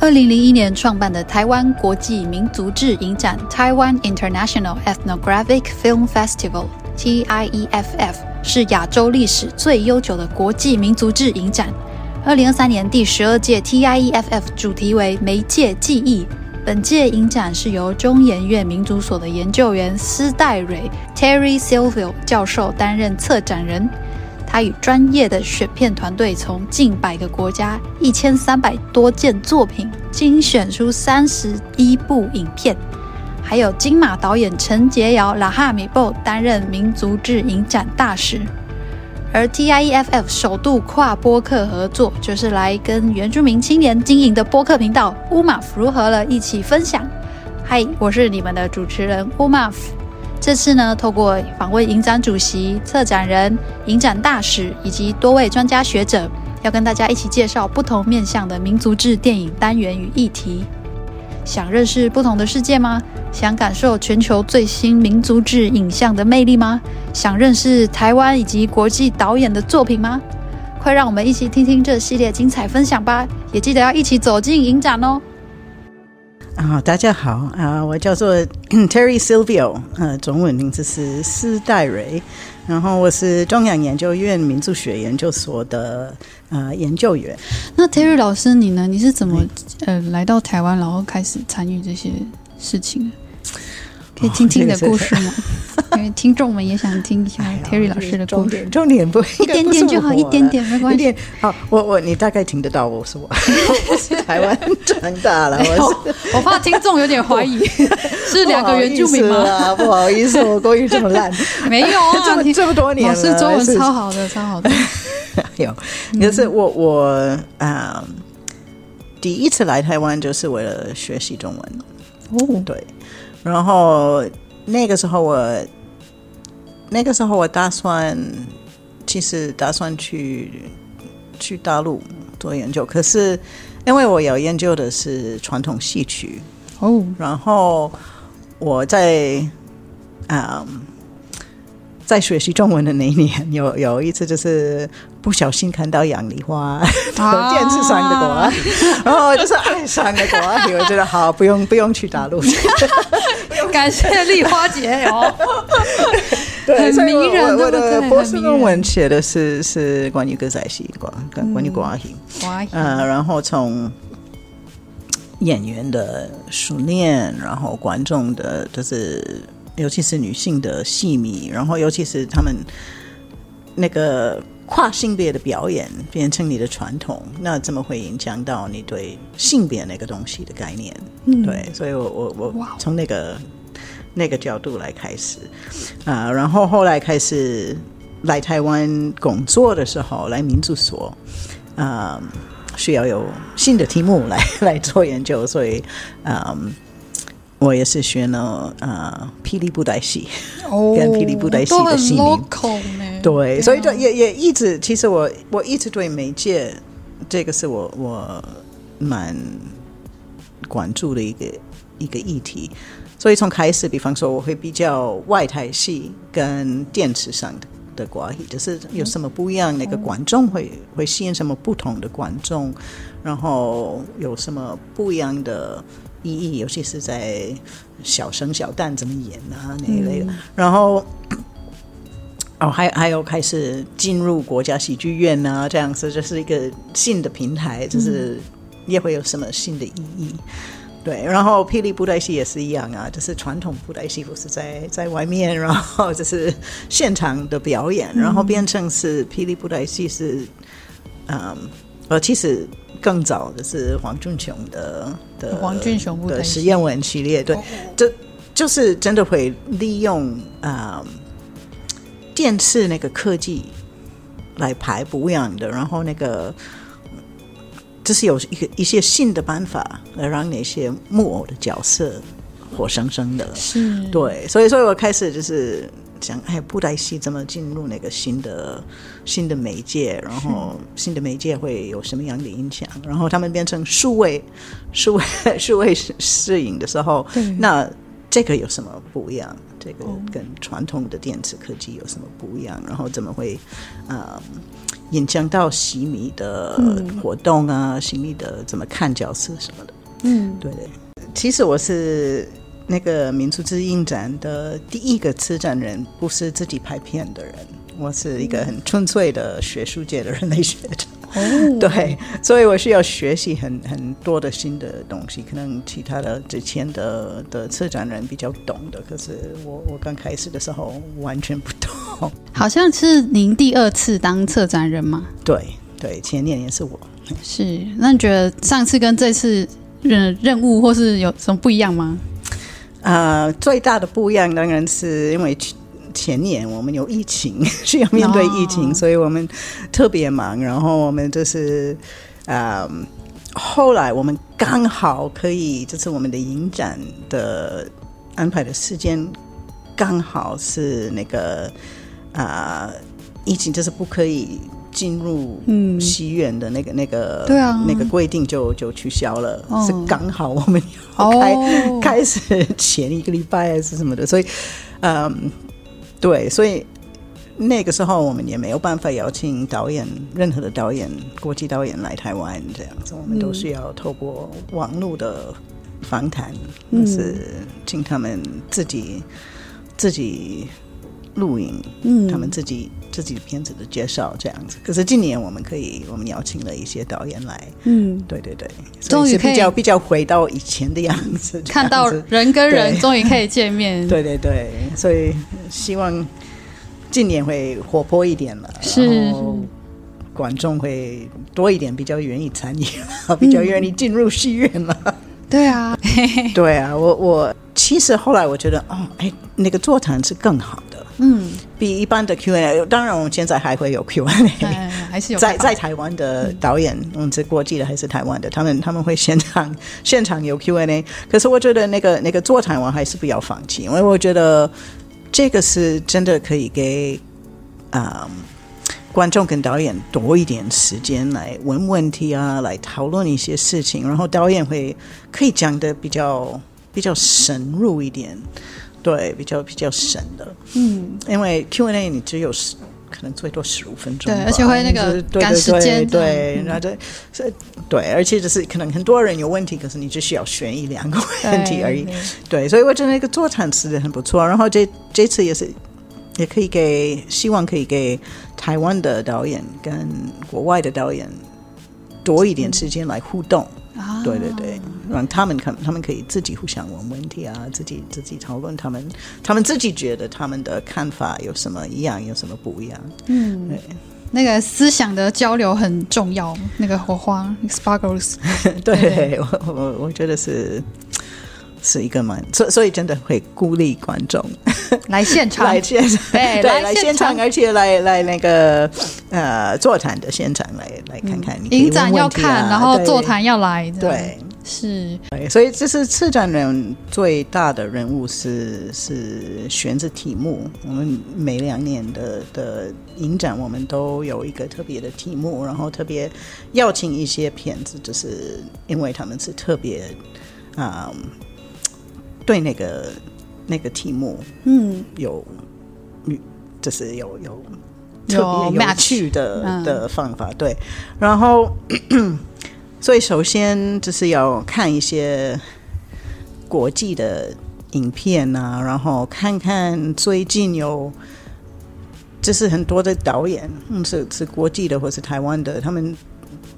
二零零一年创办的台湾国际民族志影展 （Taiwan International Ethnographic Film Festival，TIEFF） 是亚洲历史最悠久的国际民族志影展。二零二三年第十二届 TIEFF 主题为“媒介记忆”。本届影展是由中研院民族所的研究员施岱蕊 （Terry Silvio） 教授担任策展人。他与专业的选片团队，从近百个国家一千三百多件作品精选出三十一部影片，还有金马导演陈洁瑶拉哈米布担任民族志影展大使。而 TIEFF 首度跨播客合作，就是来跟原住民青年经营的播客频道 UMAF 如何了一起分享。嗨，我是你们的主持人 UMAF。这次呢，透过访问影展主席、策展人、影展大使以及多位专家学者，要跟大家一起介绍不同面向的民族志电影单元与议题。想认识不同的世界吗？想感受全球最新民族志影像的魅力吗？想认识台湾以及国际导演的作品吗？快让我们一起听听这系列精彩分享吧！也记得要一起走进影展哦。啊、哦，大家好啊、呃，我叫做 Terry Silvio，呃，中文名字是施戴蕊，然后我是中央研究院民族学研究所的呃研究员。那 Terry 老师，你呢？你是怎么呃来到台湾，然后开始参与这些事情？可以听听你的故事吗？哦、因为听众们也想听一下 Terry 老师的故事。重点不一点点就好，一点点没关系。好，我我你大概听得到我说我，我是台湾长大了。我我怕听众有点怀疑是两个原住民吗？不好意思，我国语这么烂。没有啊，这么这么多年了，是中文超好的，超好的。有，就是我我啊，第一次来台湾就是为了学习中文。哦，对。然后那个时候我，那个时候我打算，其实打算去去大陆做研究，可是因为我要研究的是传统戏曲哦，然后我在啊。嗯在学习中文的那一年，有有一次就是不小心看到杨梨花电视上的国语，然后 就是爱上了国语，我觉得好，不用不用去大陆，感谢丽花姐哦。对，很迷人。我的博士论文写的是是关于歌仔戏，关关于国语。国语，嗯，然后从演员的熟练，然后观众的，就是。尤其是女性的戏迷，然后尤其是他们那个跨性别的表演变成你的传统，那怎么会影响到你对性别那个东西的概念？嗯、对，所以我我我从那个那个角度来开始啊、呃，然后后来开始来台湾工作的时候，来民族所啊、呃，需要有新的题目来 来做研究，所以嗯。呃我也是学了呃霹雳布袋戏，哦、跟霹雳布袋戏的戏名，对，所以就也也一直，其实我我一直对媒介这个是我我蛮关注的一个一个议题，所以从开始，比方说我会比较外台戏跟电视上的的关系，就是有什么不一样，那个观众会会吸引什么不同的观众，然后有什么不一样的。意义，尤其是在小生小旦怎么演啊那一类的，嗯、然后哦，还还有开始进入国家喜剧院啊，这样子就是一个新的平台，就是也会有什么新的意义。嗯、对，然后霹雳布袋戏也是一样啊，就是传统布袋戏不是在在外面，然后就是现场的表演，然后变成是霹雳布袋戏是嗯，呃，其实。更早的是黄俊雄的的黄俊雄的实验文系列，对，这就是真的会利用啊、呃、电视那个科技来排补养的，然后那个就是有一个一些新的办法来让那些木偶的角色活生生的，是对，所以所以我开始就是。讲哎，布袋戏怎么进入那个新的新的媒介？然后新的媒介会有什么样的影响？然后他们变成数位数位 数位摄影的时候，那这个有什么不一样？这个跟传统的电子科技有什么不一样？然后怎么会啊、呃、影响到戏迷的活动啊？戏迷的怎么看角色什么的？嗯，对对。其实我是那个民族志影展的第一个策展人，不是自己拍片的人。我是一个很纯粹的学术界的人类学者。哦，对，所以我需要学习很很多的新的东西，可能其他的之前的的策展人比较懂的，可是我我刚开始的时候完全不懂。好像是您第二次当策展人吗？对对，前年也是我。是，那你觉得上次跟这次任任务或是有什么不一样吗？呃，最大的不一样当然是因为。前年我们有疫情，需要面对疫情，oh. 所以我们特别忙。然后我们就是，呃，后来我们刚好可以，就是我们的影展的安排的时间刚好是那个啊、呃，疫情就是不可以进入戏院的那个、嗯、那个对啊，那个规定就就取消了，oh. 是刚好我们要开、oh. 开始前一个礼拜还是什么的，所以嗯。呃对，所以那个时候我们也没有办法邀请导演，任何的导演，国际导演来台湾这样子，我们都是要透过网络的访谈，就、嗯、是请他们自己自己录影，嗯，他们自己自己的片子的介绍这样子。可是今年我们可以，我们邀请了一些导演来，嗯，对对对，终于比较比较回到以前的样子，看到人跟人终于可以见面，对对对，所以。希望今年会活泼一点了，是，然后观众会多一点，比较愿意参与，比较愿意进入戏院了。嗯、对啊，对啊，我我其实后来我觉得，哦，哎，那个座谈是更好的，嗯，比一般的 Q&A。当然，我们现在还会有 Q&A，还是有在在台湾的导演，嗯，是国际的还是台湾的？他们他们会现场 现场有 Q&A。可是我觉得那个那个座谈我还是不要放弃，因为我觉得。这个是真的可以给啊、嗯、观众跟导演多一点时间来问问题啊，来讨论一些事情，然后导演会可以讲的比较比较深入一点，对，比较比较省的，嗯，因为 Q&A 你只有十。可能最多十五分钟，对，而且会那个赶时间，对，然后对，所以对，而且就是可能很多人有问题，可是你只需要选一两个问题而已，对，对，所以我觉得那个座谈是很不错。然后这这次也是，也可以给希望可以给台湾的导演跟国外的导演多一点时间来互动。啊、对对对，让他们看他们可以自己互相问问题啊，自己自己讨论他们他们自己觉得他们的看法有什么一样，有什么不一样。嗯，对，那个思想的交流很重要，那个火花，sparkles。对，我我觉得是。是一个蛮，所所以真的会孤立观众 来现场，来现场，对，对来现场，而且来来那个呃座谈的现场来来看看你、啊。影展要看，然后座谈要来，对，是对。所以这是策展人最大的人物是是选择题目。我们每两年的的影展，我们都有一个特别的题目，然后特别邀请一些片子，就是因为他们是特别啊。嗯对那个那个题目，嗯，有，就是有有特别有趣的、嗯、的方法，对。然后，所以首先就是要看一些国际的影片啊，然后看看最近有，就是很多的导演，嗯，是是国际的或是台湾的，他们。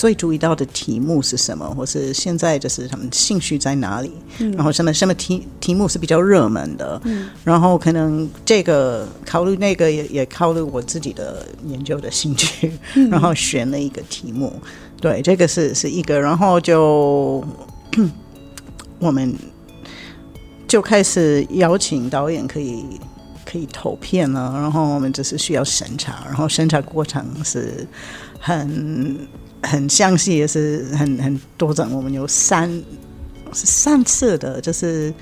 最注意到的题目是什么，或是现在就是他们兴趣在哪里？嗯、然后什么什么题题目是比较热门的？嗯、然后可能这个考虑那个也也考虑我自己的研究的兴趣，嗯、然后选了一个题目。对，这个是是一个，然后就我们就开始邀请导演可以可以投片了，然后我们就是需要审查，然后审查过程是很。很详细，也是很很多种。我们有三是三次的，就是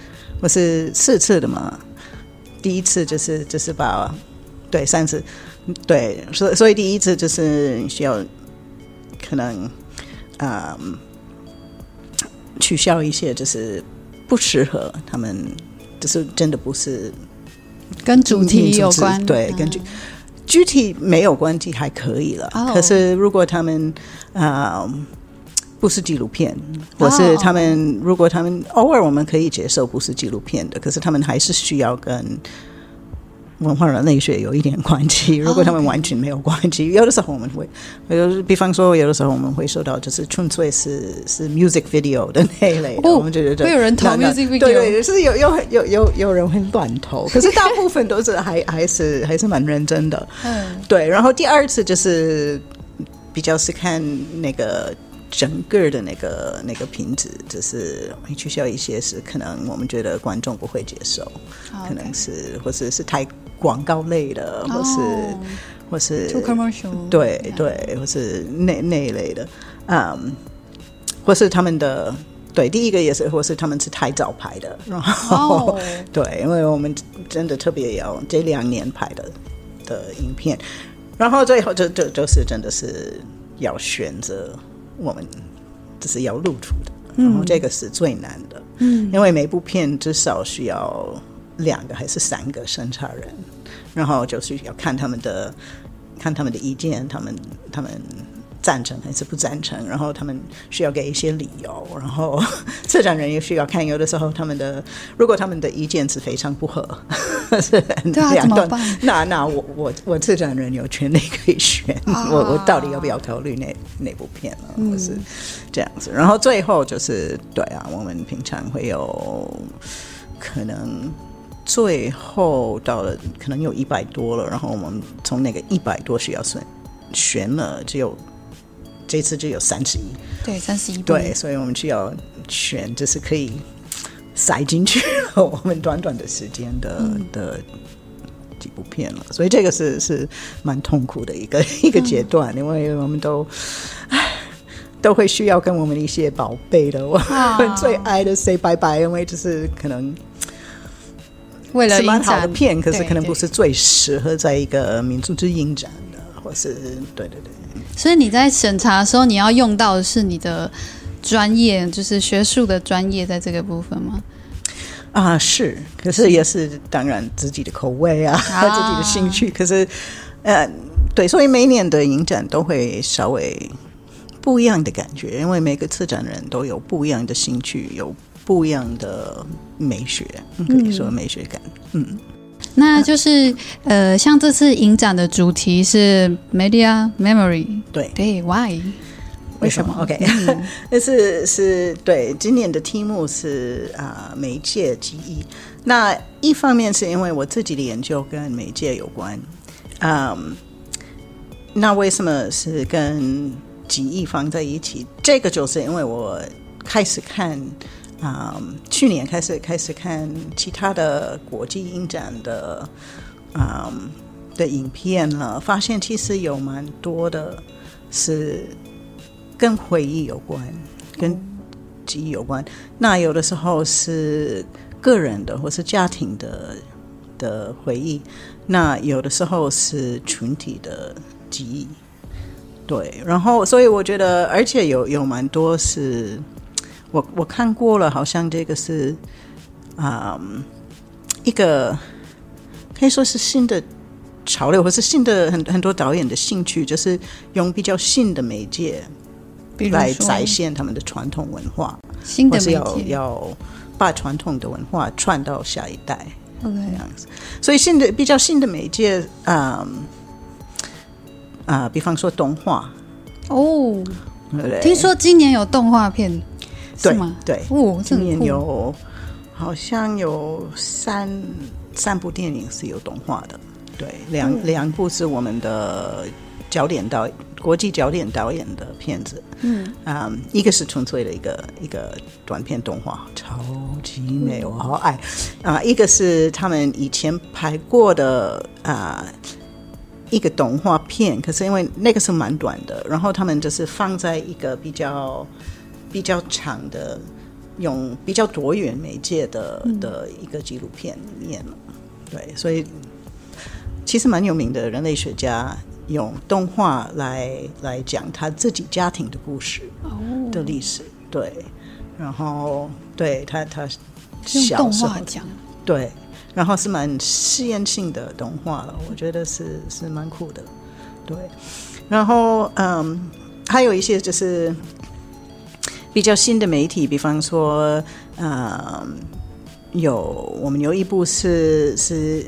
不是四次的嘛？第一次就是就是把对三次对，所以所以第一次就是需要可能啊、嗯、取消一些，就是不适合他们，就是真的不是跟主题有关，对，跟具具体没有关系还可以了。可是如果他们啊。不是纪录片，或是他们如果他们偶尔我们可以接受不是纪录片的，可是他们还是需要跟文化人类学有一点关系。如果他们完全没有关系，有的时候我们会，有比方说有的时候我们会收到就是纯粹是是 music video 的那一类的，我们觉得会有人投 music video，对对，是有有有有有人会乱投，可是大部分都是还还是还是蛮认真的。嗯，对。然后第二次就是比较是看那个。整个的那个那个品质，就是会取消一些是可能我们觉得观众不会接受.可能是或者是太广告类的，或是、oh. 或是 too commercial，对对，或是那那一类的，嗯、um,，或是他们的对第一个也是，或是他们是太早拍的，然后、oh. 对，因为我们真的特别要这两年拍的的影片，然后最后就就就是真的是要选择。我们就是要露出的，然后这个是最难的，嗯，因为每部片至少需要两个还是三个审查人，然后就是要看他们的看他们的意见，他们他们。赞成还是不赞成？然后他们需要给一些理由，然后 策展人也需要看。有的时候他们的如果他们的意见是非常不合，是两段，那那我我我策展人有权利可以选，啊、我我到底要不要考虑那那部片了？或、嗯、是这样子。然后最后就是对啊，我们平常会有可能最后到了可能有一百多了，然后我们从那个一百多需要选选了只有。这次只有三十一，对，三十一，对，所以我们需要选，就是可以塞进去 我们短短的时间的、嗯、的几部片了，所以这个是是蛮痛苦的一个 一个阶段，嗯、因为我们都 都会需要跟我们一些宝贝的，我们最爱的 say 拜拜，因为就是可能为了蛮好的片，可是可能不是最适合在一个民族之影展的，或是对对对。所以你在审查的时候，你要用到的是你的专业，就是学术的专业，在这个部分吗？啊，是，可是也是当然自己的口味啊，啊自己的兴趣。可是，呃，对，所以每年的影展都会稍微不一样的感觉，因为每个策展人都有不一样的兴趣，有不一样的美学，可以说美学感，嗯。嗯那就是呃，像这次影展的主题是 Media Memory，对对，Why？为什么？OK，那 是是对，今年的题目是啊、呃，媒介记忆。那一方面是因为我自己的研究跟媒介有关，嗯，那为什么是跟记忆放在一起？这个就是因为我开始看。啊、去年开始开始看其他的国际影展的啊、嗯、的影片了，发现其实有蛮多的是跟回忆有关，跟记忆有关。那有的时候是个人的或是家庭的的回忆，那有的时候是群体的记忆。对，然后所以我觉得，而且有有蛮多是。我我看过了，好像这个是啊、嗯，一个可以说是新的潮流，或是新的很很多导演的兴趣，就是用比较新的媒介来展现他们的传统文化，新的媒介要要把传统的文化传到下一代，Okay. 这样子。所以新的比较新的媒介，啊、嗯、啊，比方说动画哦，对听说今年有动画片。对对，哦，今年有好像有三三部电影是有动画的，对，两、嗯、两部是我们的焦点导国际焦点导演的片子，嗯。啊，um, 一个是纯粹的一个一个短片动画，超级美，我好爱。啊，uh, 一个是他们以前拍过的啊、uh, 一个动画片，可是因为那个是蛮短的，然后他们就是放在一个比较。比较长的，用比较多元媒介的的一个纪录片里面了，嗯、对，所以其实蛮有名的人类学家用动画来来讲他自己家庭的故事的历史，哦、对，然后对他他小时候用动画讲，对，然后是蛮实验性的动画了，我觉得是是蛮酷的，对。然后嗯，还有一些就是比较新的媒体，比方说嗯，有我们有一部是是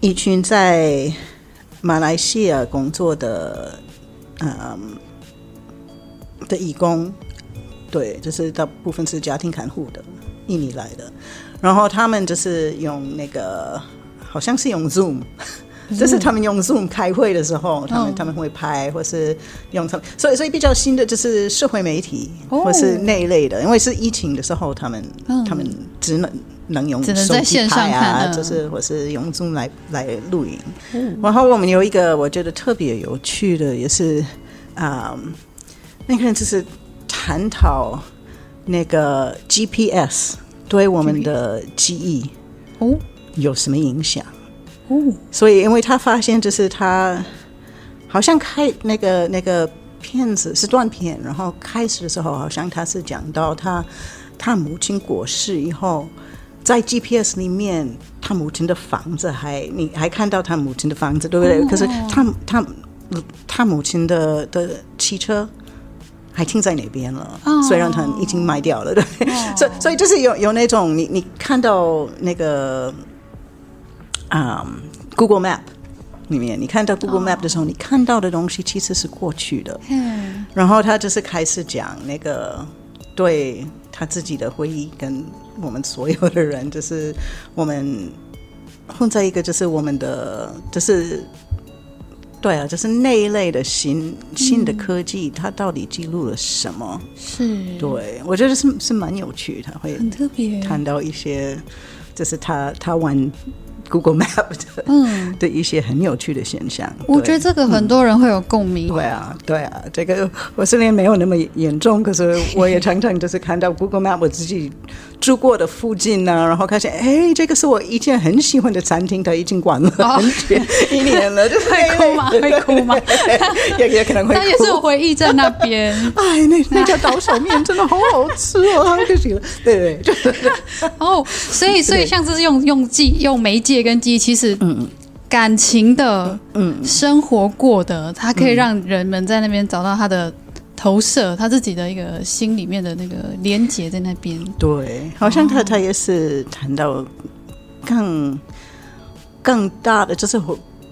一群在马来西亚工作的嗯的义工。对，就是大部分是家庭看护的，印尼来的，然后他们就是用那个，好像是用 Zoom，就是他们用 Zoom 开会的时候，他们、哦、他们会拍，或是用他们，所以所以比较新的就是社会媒体，哦、或是那一类的，因为是疫情的时候，他们、嗯、他们只能能用手机拍啊，就是或是用 Zoom 来来录影。嗯、然后我们有一个我觉得特别有趣的，也是啊、嗯，那个人就是。探讨那个 GPS 对我们的记忆哦。有什么影响？哦？所以，因为他发现，就是他好像开那个那个片子是断片，然后开始的时候，好像他是讲到他他母亲过世以后，在 GPS 里面，他母亲的房子还你还看到他母亲的房子，对不对？哦、可是他他他母亲的的汽车。还停在那边了，虽然他已经卖掉了，对，所以所以就是有有那种你你看到那个啊、um, Google Map 里面，你看到 Google Map 的时候，你看到的东西其实是过去的，嗯，然后他就是开始讲那个对他自己的回忆，跟我们所有的人，就是我们混在一个，就是我们的，就是。对啊，就是那一类的新新的科技，它到底记录了什么？是，对，我觉得是是蛮有趣，他会很特别谈到一些，就是他他玩。Google Map 的，嗯，的一些很有趣的现象，我觉得这个很多人会有共鸣。对啊，对啊，这个我虽然没有那么严重，可是我也常常就是看到 Google Map 我自己住过的附近呢，然后发现，哎，这个是我以前很喜欢的餐厅，它已经关了很久一年了，就是会哭吗？会哭吗？也也可能会哭，但也是我回忆在那边。哎，那那家刀削面真的好好吃哦，太可惜了。对对，就是哦，所以 所以像是用用记用媒介。跟记忆其实，嗯，感情的，嗯，生活过的，它可以让人们在那边找到他的投射，他自己的一个心里面的那个连结在那边。对，好像他他也是谈到更更大的，就是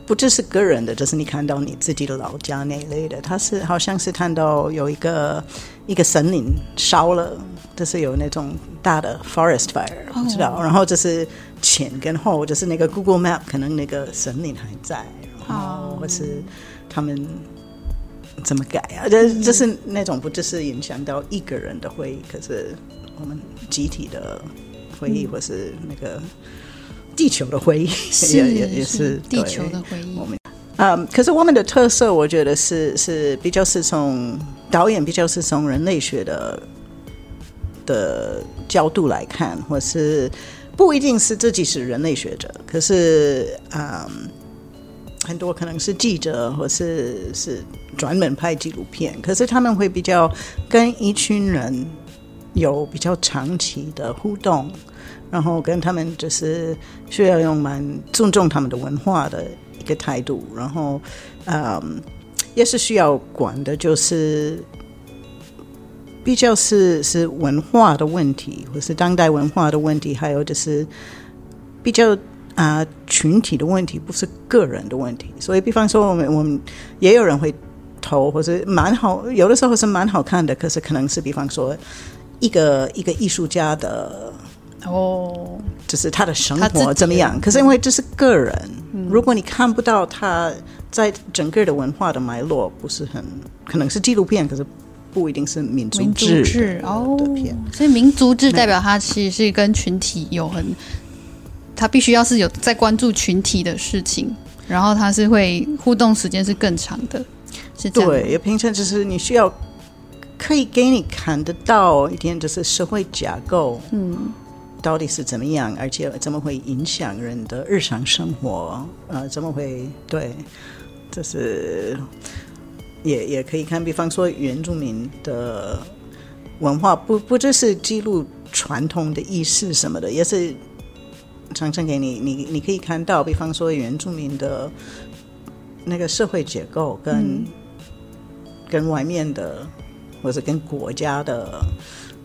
不只是个人的，就是你看到你自己的老家那一类的，他是好像是看到有一个一个森林烧了，就是有那种大的 forest fire，不知道，然后就是。前跟后就是那个 Google Map，可能那个森林还在，然后或是他们怎么改啊？这这是那种不就是影响到一个人的回忆，可是我们集体的回忆，或是那个地球的回忆，是 也也也是地球的回忆。我们啊、嗯，可是我们的特色，我觉得是是比较是从导演比较是从人类学的的角度来看，或是。不一定是自己是人类学者，可是嗯，很多可能是记者，或是是专门拍纪录片，可是他们会比较跟一群人有比较长期的互动，然后跟他们就是需要用蛮尊重他们的文化的一个态度，然后嗯，也是需要管的，就是。比较是是文化的问题，或是当代文化的问题，还有就是比较啊、呃、群体的问题，不是个人的问题。所以，比方说我们我们也有人会投，或是蛮好，有的时候是蛮好看的。可是可能是比方说一个一个艺术家的哦，就是他的生活怎么样？可是因为这是个人，嗯、如果你看不到他在整个的文化的脉络，不是很可能是纪录片，可是。不一定是民族志哦，所以民族志代表他其实是跟群体有很，他必须要是有在关注群体的事情，然后他是会互动时间是更长的，是这样。对，也平常就是你需要可以给你看得到一点，就是社会架构，嗯，到底是怎么样，而且怎么会影响人的日常生活，呃，怎么会对，就是。也也可以看，比方说原住民的文化，不不只是记录传统的仪式什么的，也是常常给你，你你可以看到，比方说原住民的那个社会结构跟、嗯、跟外面的，或者跟国家的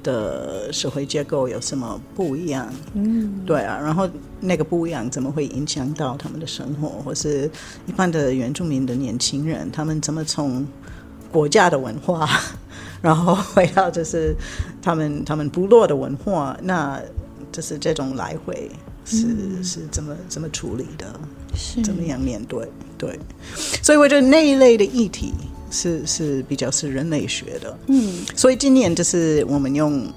的社会结构有什么不一样？嗯，对啊，然后那个不一样怎么会影响到他们的生活，或是一般的原住民的年轻人，他们怎么从国家的文化，然后回到就是他们他们部落的文化，那就是这种来回是、嗯、是怎么怎么处理的，是怎么样面对？对，所以我觉得那一类的议题是是比较是人类学的。嗯，所以今年就是我们用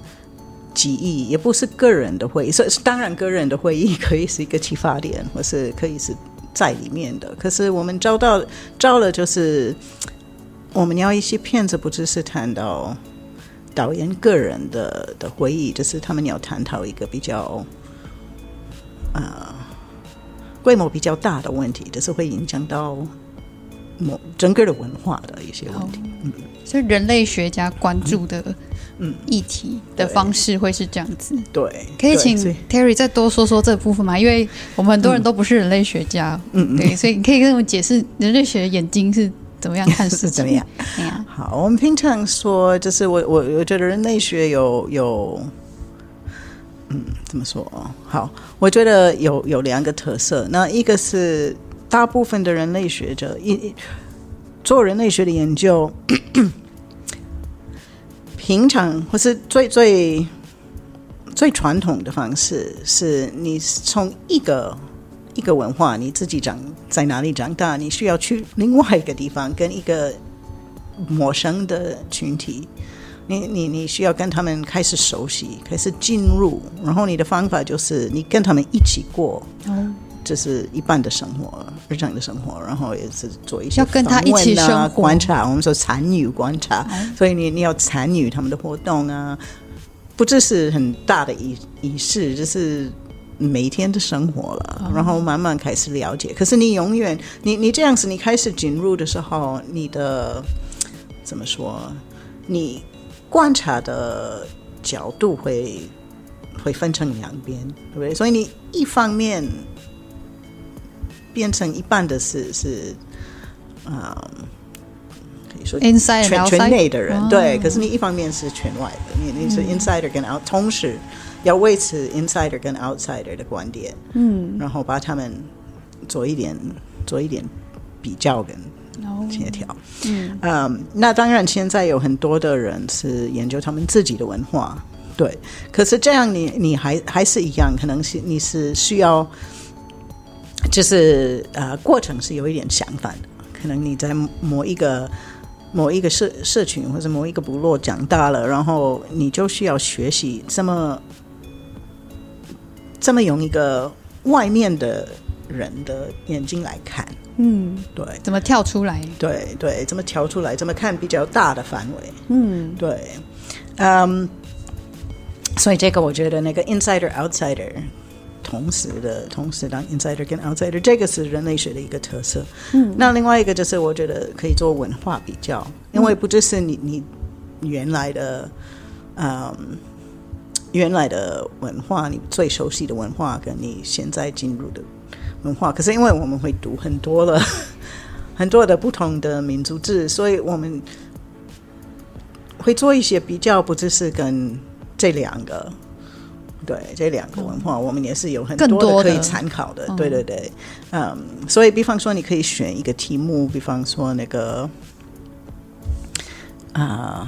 记忆，也不是个人的会议，所以当然个人的会议可以是一个启发点，或是可以是在里面的。可是我们招到招了就是。我们要一些片子，不只是谈到导演个人的的回忆，就是他们要探讨一个比较啊、呃、规模比较大的问题，就是会影响到某整个的文化的一些问题。嗯，所以人类学家关注的嗯议题的方式会是这样子。对，可以请 Terry 再多说说这部分吗？因为我们很多人都不是人类学家。嗯嗯，对，所以你可以跟我们解释人类学的眼睛是。怎么样看是怎么样？好，我们平常说，就是我我我觉得人类学有有，嗯，怎么说哦？好，我觉得有有两个特色。那一个是大部分的人类学者一做人类学的研究，平常或是最最最传统的方式，是你从一个。一个文化，你自己长在哪里长大，你需要去另外一个地方，跟一个陌生的群体，你你你需要跟他们开始熟悉，开始进入，然后你的方法就是你跟他们一起过，嗯，就是一半的生活，日常的生活，然后也是做一些、啊、要跟他一起生活，观察，我们说参与观察，嗯、所以你你要参与他们的活动啊，不只是很大的仪仪式，就是。每一天的生活了，然后慢慢开始了解。可是你永远，你你这样子，你开始进入的时候，你的怎么说？你观察的角度会会分成两边，对不对？所以你一方面变成一半的是是，嗯，可以说 inside 圈圈内的人，对。可是你一方面是圈外的，你你是 insider 跟 out，同时。要维持 insider 跟 outsider 的观点，嗯，然后把他们做一点做一点比较跟协调，嗯，um, 那当然现在有很多的人是研究他们自己的文化，对，可是这样你你还还是一样，可能是你是需要，就是呃过程是有一点相反的，可能你在某一个某一个社社群或者某一个部落长大了，然后你就需要学习这么。这么用一个外面的人的眼睛来看，嗯，对，怎么跳出来？对对，怎么跳出来？怎么看比较大的范围？嗯，对，嗯，所以这个我觉得那个 insider outsider 同时的同时当 insider 跟 outsider，这个是人类学的一个特色。嗯，那另外一个就是我觉得可以做文化比较，因为不只是你你原来的，嗯。原来的文化，你最熟悉的文化，跟你现在进入的文化，可是因为我们会读很多了 很多的不同的民族志，所以我们会做一些比较，不只是跟这两个，对这两个文化，嗯、我们也是有很多的可以参考的，的对对对，嗯，所以比方说你可以选一个题目，比方说那个啊。呃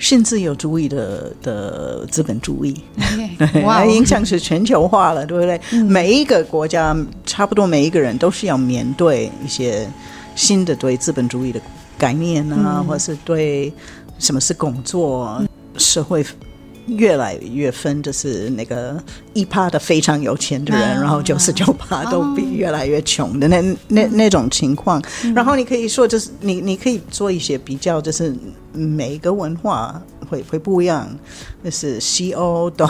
新自由主义的的资本主义. Wow. 影响是全球化了，对不对？嗯、每一个国家，差不多每一个人都是要面对一些新的对资本主义的概念啊，嗯、或是对什么是工作、嗯、社会。越来越分，就是那个一趴的非常有钱的人，啊、然后九十九趴都比越来越穷的那、啊、那那，那种情况。嗯、然后你可以说，就是你你可以做一些比较，就是每一个文化会会不一样。就是西欧、东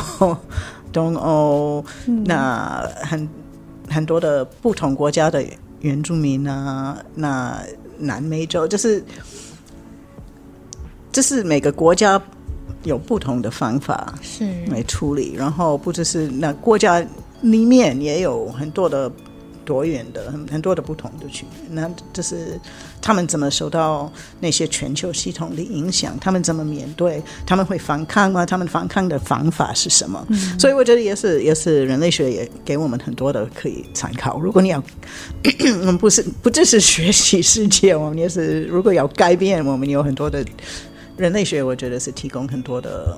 东欧，嗯、那很很多的不同国家的原住民啊，那南美洲，就是就是每个国家。有不同的方法是来处理，然后不只是那国家里面也有很多的。多元的很很多的不同的群，那就是他们怎么受到那些全球系统的影响？他们怎么面对？他们会反抗吗？他们反抗的方法是什么？嗯、所以我觉得也是也是人类学也给我们很多的可以参考。如果你要，我们不是不只是学习世界，我们也是如果要改变，我们有很多的人类学，我觉得是提供很多的。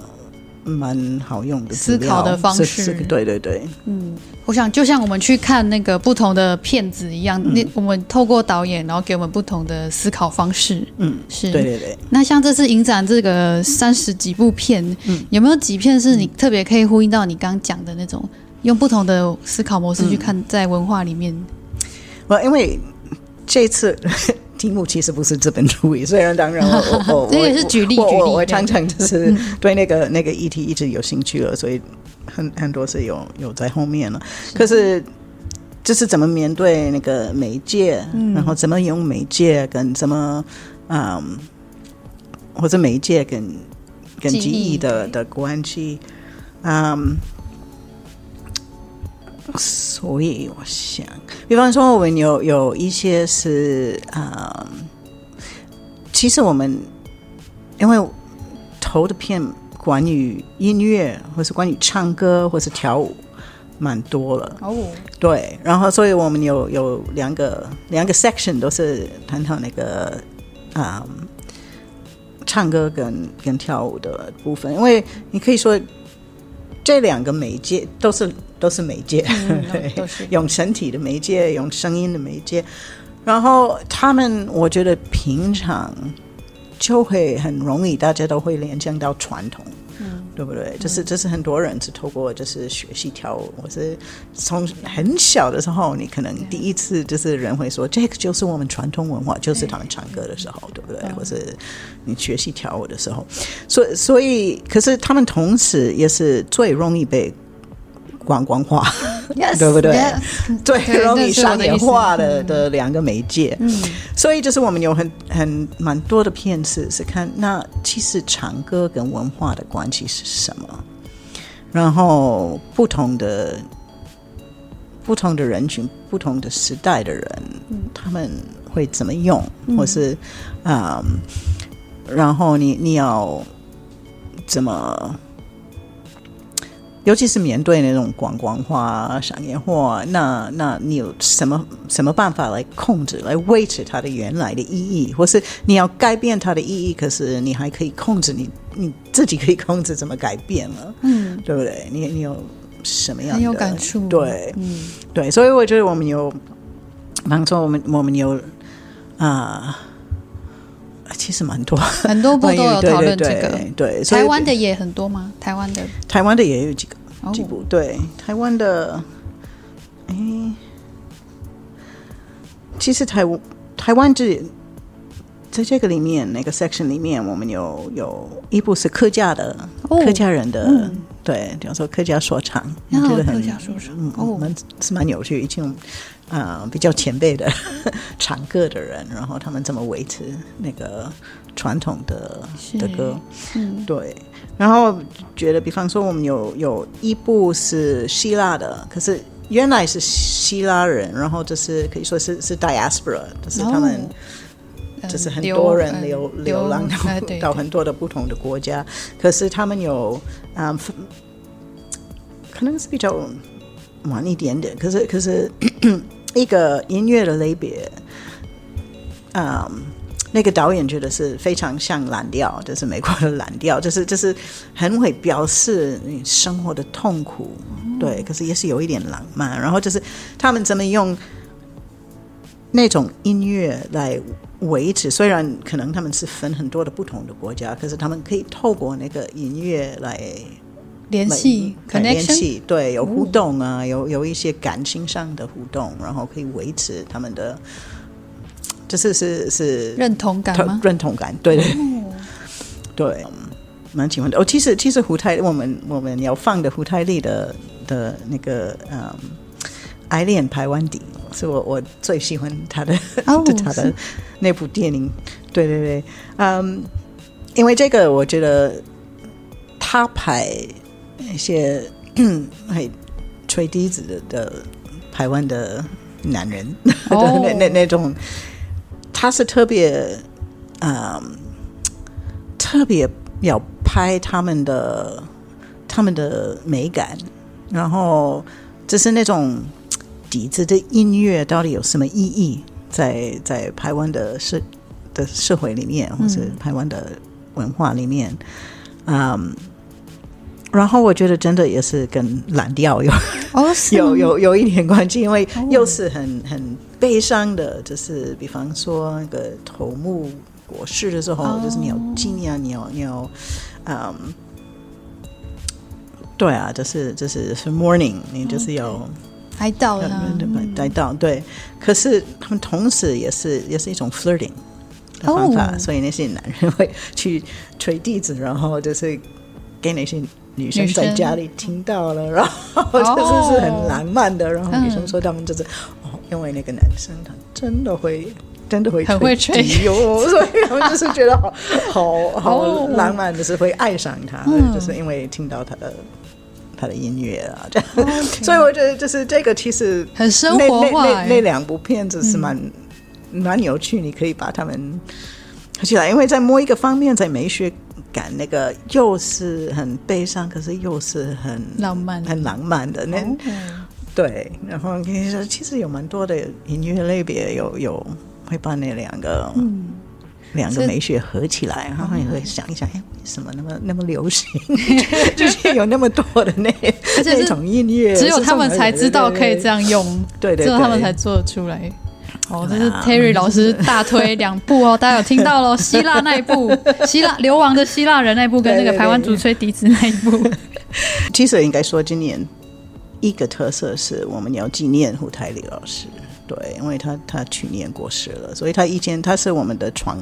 蛮好用的思考的方式，对对对，嗯，我想就像我们去看那个不同的片子一样，那、嗯、我们透过导演，然后给我们不同的思考方式，嗯，是对对对。那像这次影展这个三十几部片，嗯，有没有几片是你特别可以呼应到你刚刚讲的那种，用不同的思考模式去看在文化里面？我、嗯、因为这次。题目其实不是资本主义，虽然当然我 我我这也是举例举例，我常常就是对那个那个议题一直有兴趣了，所以很很多是有有在后面了。可是就是怎么面对那个媒介，然后怎么用媒介跟怎么嗯，或者媒介跟跟记忆的的关系，嗯。所以我想，比方说，我们有有一些是啊、嗯，其实我们因为投的片关于音乐，或是关于唱歌，或是跳舞，蛮多了哦。对，然后所以我们有有两个两个 section 都是谈谈那个啊、嗯，唱歌跟跟跳舞的部分，因为你可以说。这两个媒介都是都是媒介，嗯、对，用身体的媒介，用声音的媒介，然后他们，我觉得平常就会很容易，大家都会联想到传统。嗯，对不对？就是就是很多人是透过就是学习跳舞，我是从很小的时候，你可能第一次就是人会说，这个就是我们传统文化，就是他们唱歌的时候，对不对？或是你学习跳舞的时候，所以所以，可是他们同时也是最容易被。观光化，yes, 对不对？Yes, 最容易商业化的的两个媒介，嗯，所以就是我们有很很蛮多的片子是看那其实唱歌跟文化的关系是什么，然后不同的不同的人群、不同的时代的人，嗯、他们会怎么用，或是啊、然后你你要怎么？尤其是面对那种观光化、商业化，那那你有什么什么办法来控制、来维持它的原来的意义，或是你要改变它的意义，可是你还可以控制你你自己可以控制怎么改变了，嗯，对不对？你你有什么样的很有感触？对，嗯，对，所以我觉得我们有，比方说我们我们有啊。其实蛮多，很多部都有讨论这个。对，对，台湾的也很多吗？台湾的，台湾的也有几个、哦、几部。对，台湾的，哎，其实台湾台湾这在这个里面那个 section 里面，我们有有一部是客家的，哦、客家人的，嗯、对，比方说客家说唱，我觉得很客家说唱，哦、是蛮有趣，一种。啊、呃，比较前辈的 唱歌的人，然后他们怎么维持那个传统的的歌？嗯，对。然后觉得，比方说，我们有有一部是希腊的，可是原来是希腊人，然后就是可以说是是 diaspora，就是他们、哦、就是很多人流流，流浪 到到很多的不同的国家，可是他们有啊、呃，可能是比较晚一点点，可是可是。一个音乐的类别，嗯，那个导演觉得是非常像蓝调，就是美国的蓝调，就是就是很会表示你生活的痛苦，对，可是也是有一点浪漫。然后就是他们怎么用那种音乐来维持，虽然可能他们是分很多的不同的国家，可是他们可以透过那个音乐来。联系，联系，对，有互动啊，哦、有有一些感情上的互动，然后可以维持他们的，就是是是认同感吗？认同感，对对、哦、对，蛮喜欢的。哦，其实其实胡太，我们我们要放的胡太利的的那个嗯，《爱恋排湾底》是我我最喜欢他的，哦、他的那部电影。对对对，嗯，因为这个我觉得。他拍一些会吹笛子的的台湾的男人，oh. 那那那种，他是特别嗯，特别要拍他们的他们的美感，然后就是那种笛子的音乐到底有什么意义？在在台湾的社的社会里面，或者台湾的文化里面，嗯，um, 然后我觉得真的也是跟蓝调有、oh, 有有有一点关系，因为又是很很悲伤的，就是比方说那个头目过世的时候，oh. 就是你要纪念，你要你要，嗯，对啊，就是就是是 mourning，你就是要。哀悼的，哀悼对。可是他们同时也是也是一种 flirting 的方法，oh. 所以那些男人会去吹笛子，然后就是给那些女生在家里听到了，然后就是是很浪漫的。然后女生说他们就是、oh. 哦，因为那个男生他真的会真的会很会吹哟，所以他们就是觉得好 好好浪漫，就是会爱上他，oh. 就是因为听到他的。他的音乐啊，这样，Okay. 所以我觉得就是这个其实很生活化。那那那两部片子是蛮、嗯、蛮有趣，你可以把他们合起来，因为在某一个方面，在美学感那个又是很悲伤，可是又是很浪漫、很浪漫的那.对。然后跟你说，其实有蛮多的音乐类别有有会把那两个。嗯两个美学合起来，然后你会想一想，哎，为什么那么那么流行？就是有那么多的那那种音乐，只有他们才知道可以这样用，对对，只有他们才做得出来。哦，这是 Terry 老师大推两部哦，大家有听到喽？希腊那一部，希腊流亡的希腊人那一部，跟那个台湾主吹笛子那一部。其实应该说，今年一个特色是我们要纪念胡台丽老师。对，因为他他去年过世了，所以他以前他是我们的创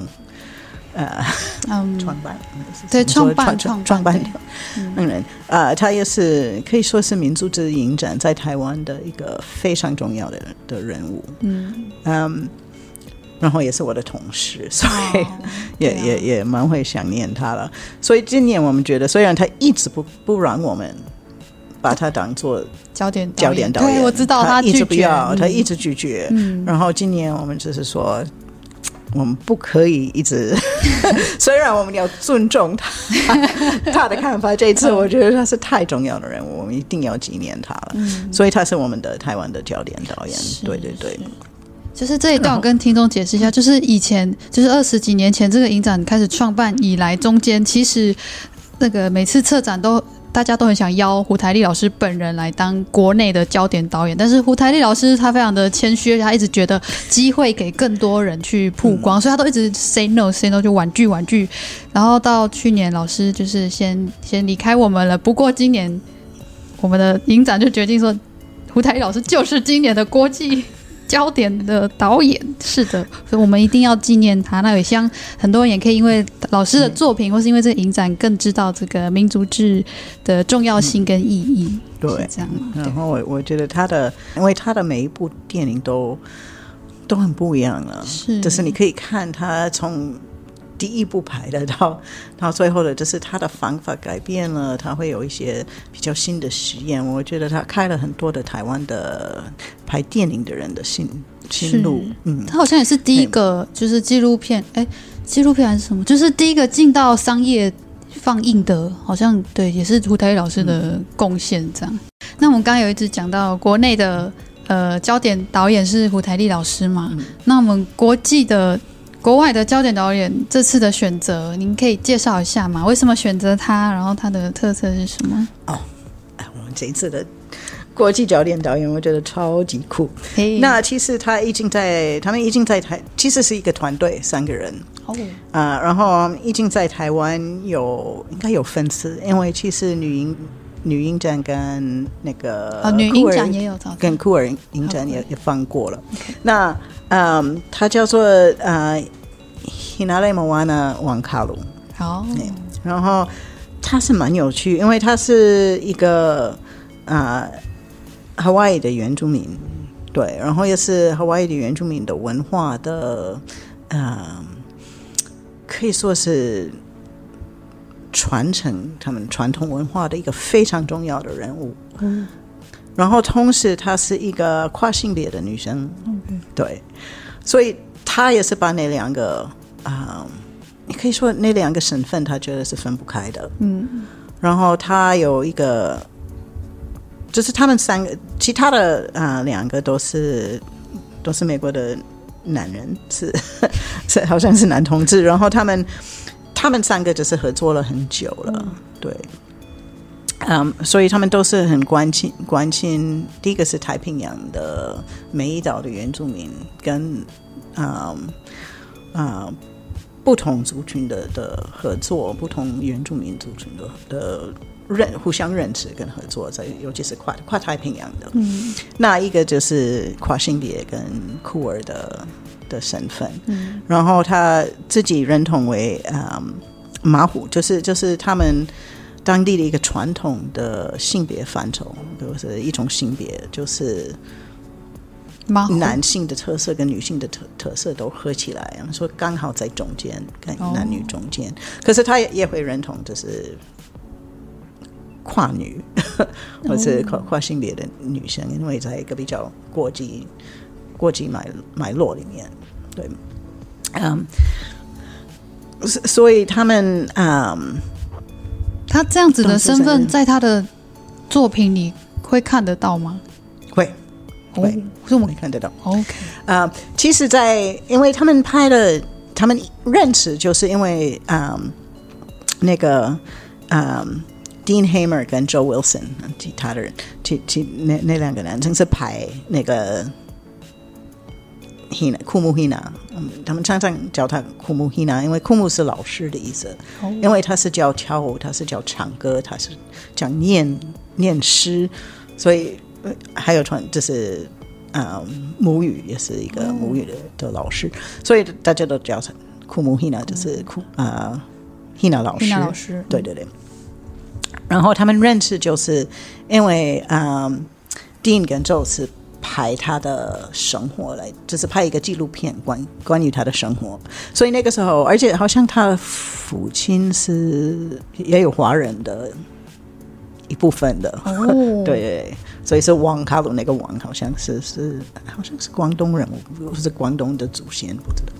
呃嗯。创办对创办创创办嗯。人呃他也是可以说是民族之影展在台湾的一个非常重要的的人物。嗯。嗯，然后也是我的同事，所以 也、哦、也也，也蛮会想念他了。所以今年我们觉得，虽然他一直不不让我们。把他当做焦点焦点导演，对，我知道他，他一直不要，他一直拒绝。嗯，然后今年我们就是说，我们不可以一直 虽然我们要尊重他 他的看法，这一次我觉得他是太重要的人物，我们一定要纪念他了。嗯，所以他是我们的台湾的焦点导演。对对对，就是这一段我跟听众解释一下，就是以前就是二十几年前这个影展开始创办以来，中间其实那个每次策展都。大家都很想邀胡台丽老师本人来当国内的焦点导演，但是胡台丽老师他非常的谦虚，他一直觉得机会给更多人去曝光，嗯、所以他都一直 say no say no 就婉拒婉拒。然后到去年老师就是先先离开我们了，不过今年我们的影展就决定说，胡台丽老师就是今年的国际。焦点的导演是的，所以我们一定要纪念他。那也希望很多人也可以因为老师的作品，或是因为这个影展，更知道这个民族志的重要性跟意义。嗯、对，这样。然后我我觉得他的，因为他的每一部电影都都很不一样了，是，就是你可以看他从。第一步排的到 到最后的，就是他的方法改变了，他会有一些比较新的实验。我觉得他开了很多的台湾的拍电影的人的新新路。嗯，他好像也是第一个，就是纪录片，哎，纪录片还是什么？就是第一个进到商业放映的，好像对，也是胡台丽老师的贡献。这样。嗯、那我们刚刚有一直讲到国内的呃焦点导演是胡台丽老师嘛？嗯、那我们国际的。国外的焦点导演这次的选择，您可以介绍一下吗？为什么选择他？然后他的特色是什么？哦，我们这一次的国际焦点导演，我觉得超级酷。那其实他已经在，他们已经在台，其实是一个团队，三个人。哦，啊，然后已经在台湾有应该有粉丝，因为其实女影女影展跟那个哦，女影展也有跟酷儿影展也也放过了。那嗯，他叫做呃，Hinale Moana Wakalu。好，然后他是蛮有趣，因为他是一个啊，夏威夷的原住民，对，然后又是 Hawaii 的原住民的文化的，嗯，可以说是传承他们传统文化的一个非常重要的人物。嗯，然后同时她是一个跨性别的女生。嗯，对，所以她也是把那两个啊、呃，你可以说那两个身份，她觉得是分不开的。嗯，然后她有一个，就是他们三个，其他的啊、呃、两个都是都是美国的男人，是 是好像是男同志，然后他们。他们三个就是合作了很久了，嗯、对，嗯、um,，所以他们都是很关心关心。第一个是太平洋的美伊岛的原住民跟嗯啊、um, uh, 不同族群的的合作，不同原住民族群的的认互相认识跟合作，在尤其是跨跨太平洋的，嗯，那一个就是跨性别跟酷儿的。的身份，嗯，然后他自己认同为嗯马虎，就是就是他们当地的一个传统的性别范畴，就是一种性别，就是男性的特色跟女性的特特色都合起来，说刚好在中间，跟男女中间。哦、可是他也也会认同，就是跨女或者跨跨性别的女生，因为在一个比较国际国际脉脉络里面。对，嗯，所以他们，嗯，他这样子的身份，在他的作品里会看得到吗？会，会，我们看得到。OK，啊，其实，在因为他们拍的，他们认识，就是因为，嗯，那个，嗯，Dean Hamer 跟 Joe Wilson，其他的人，其其那那两个男生是拍那个。Hina 库木 Hina，嗯，他们常常叫他库木 Hina，因为库木是老师的意思。Oh. 因为他是教跳舞，他是教唱歌，他是讲念念诗，所以还有传就是啊、嗯、母语也是一个母语的、oh. 的老师，所以大家都叫成库木 Hina，就是库啊 Hina 老师。老师，对对对。然后他们认识就是因为啊、嗯、Dean 跟 Joe 是。拍他的生活来，就是拍一个纪录片关关于他的生活。所以那个时候，而且好像他的父亲是也有华人的一部分的，哦、对，所以是王卡鲁那个王，好像是是好像是广东人，我是广东的祖先，不知道。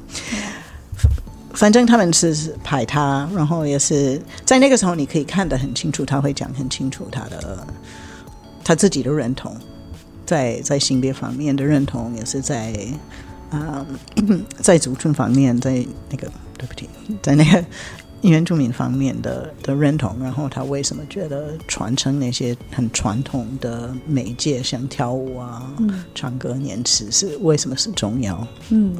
反正他们是拍他，然后也是在那个时候，你可以看得很清楚，他会讲很清楚他的他自己的认同。在在性别方面的认同，也是在啊、呃，在族群方面，在那个对不起，在那个原住民方面的的认同。然后他为什么觉得传承那些很传统的媒介，像跳舞啊、嗯、唱歌、念词，是为什么是重要？嗯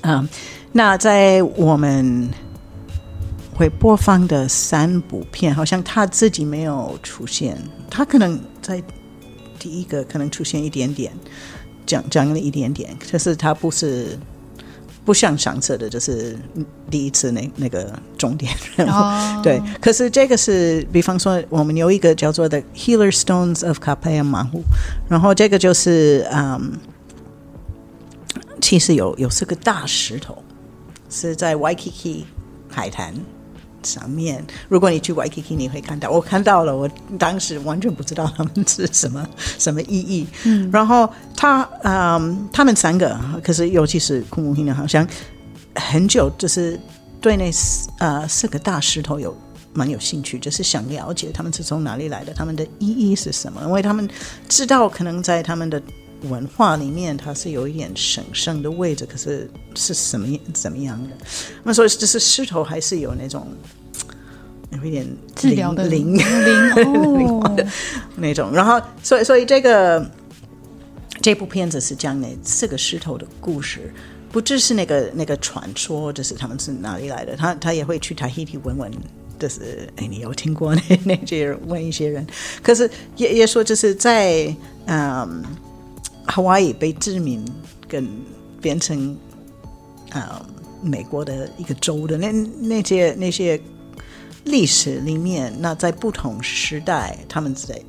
啊、呃，那在我们会播放的三部片，好像他自己没有出现，他可能在。第一个可能出现一点点，讲讲了一点点，可是它不是不像上次的，就是第一次那那个重点然后。Oh. 对，可是这个是，比方说我们有一个叫做 The Healer Stones of Kape'emahu，然后这个就是嗯，其实有有四个大石头是在 Waikiki 海滩。上面，如果你去 Waikiki，你会看到，我看到了，我当时完全不知道他们是什么什么意义。嗯，然后他，嗯，他们三个，可是尤其是库木希娜，好像很久就是对那四呃四个大石头有蛮有兴趣，就是想了解他们是从哪里来的，他们的意义是什么，因为他们知道可能在他们的文化里面，它是有一点神圣的位置，可是是什么怎么样的？那所以就是石头还是有那种有一点治疗的灵灵灵的那种。然后，所以所以这个这部片子是讲那四个石头的故事，不只是那个那个传说，就是他们是哪里来的。他他也会去塔希提问问，就是哎，你有听过那那些人问一些人，可是也也说就是在嗯。夏威夷被殖民跟变成啊、呃、美国的一个州的那那些那些历史里面，那在不同时代，他们在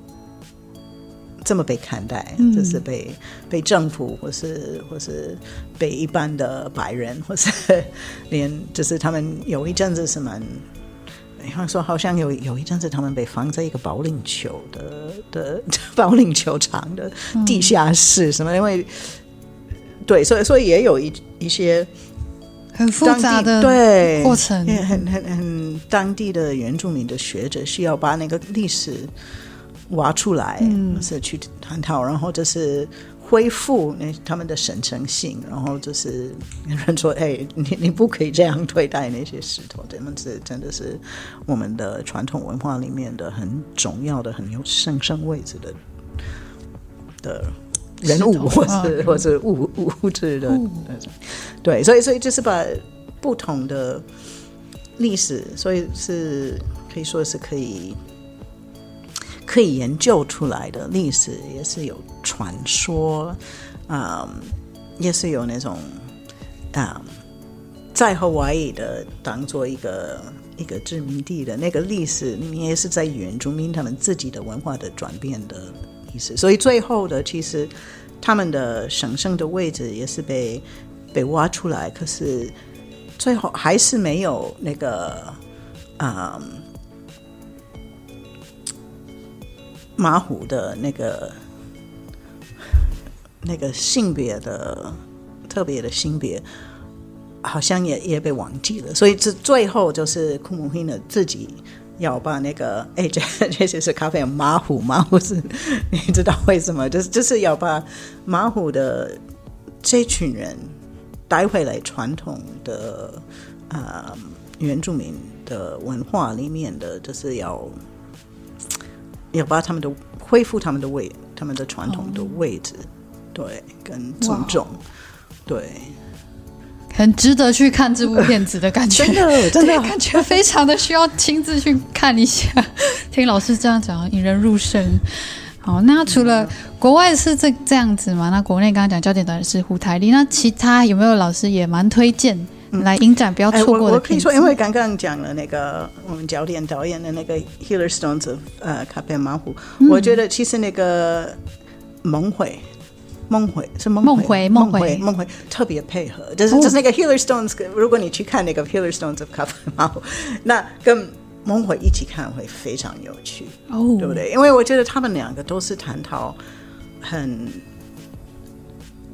这么被看待，就是被被政府或是或是被一般的白人，或是连就是他们有一阵子是蛮比方说，好像有有一阵子，他们被放在一个保龄球的的保龄球场的地下室，什么？因为对，所以所以也有一一些很复杂的对过程，很很很很当地的原住民的学者需要把那个历史挖出来，嗯，是去探讨，然后就是。恢复那他们的神圣性，然后就是有人说：“哎，你你不可以这样对待那些石头，他们是真的是我们的传统文化里面的很重要的、很有神圣位置的的人物，或是或是物物质的那种。对，所以所以就是把不同的历史，所以是可以说是可以。”可以研究出来的历史也是有传说，嗯，也是有那种、嗯，在夏威夷的当做一个一个殖民地的那个历史，里面也是在原住民他们自己的文化的转变的历史。所以最后的其实他们的神圣的位置也是被被挖出来，可是最后还是没有那个啊。嗯马虎的那个那个性别的特别的性别，好像也也被忘记了。所以这最后就是库姆希诺自己要把那个哎，这这些是咖啡马虎，马虎是你知道为什么？就是就是要把马虎的这群人带回来传统的啊、原住民的文化里面的，就是要。要把他们的恢复他们的位，他们的传统的位置，哦、对，跟尊重，哇对，很值得去看这部片子的感觉，真的，真的感觉非常的需要亲自去看一下。听老师这样讲，引人入胜。好，那除了国外是这这样子嘛？那国内刚刚讲焦点团是胡台丽，那其他有没有老师也蛮推荐？来影展不要错过的、嗯哎我。我可以说，因为刚刚讲了那个我们焦点导演的那个 Healer Stones of 呃卡佩马虎，嗯、我觉得其实那个梦回梦回是梦回梦回梦回特别配合，就是、哦、就是那个 Healer Stones，如果你去看那个 Healer Stones of 卡佩马虎，那跟梦回一起看会非常有趣哦，对不对？因为我觉得他们两个都是探讨很。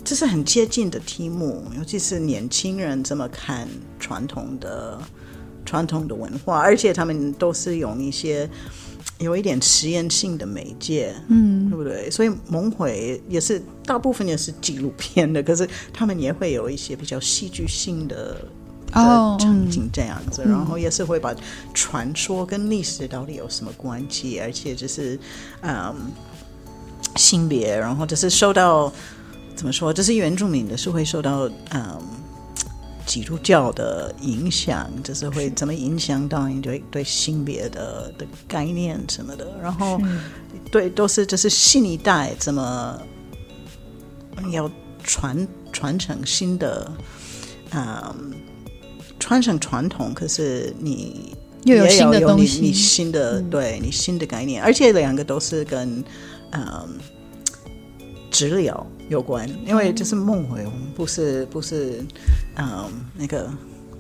这是很接近的题目，尤其是年轻人怎么看传统的传统的文化，而且他们都是用一些有一点实验性的媒介，嗯，对不对？所以梦回也是大部分也是纪录片的，可是他们也会有一些比较戏剧性的场景这样子，然后也是会把传说跟历史到底有什么关系，而且就是嗯性别，然后就是受到。怎么说？这是原住民的，是会受到嗯基督教的影响，就是会怎么影响到你对对性别的的概念什么的。然后对，都是就是新一代怎么要传传承新的嗯传承传统，可是你也有新的东西，你新的、嗯、对你新的概念，而且两个都是跟嗯治疗。有关，因为就是梦回，我们不是不是，嗯，那个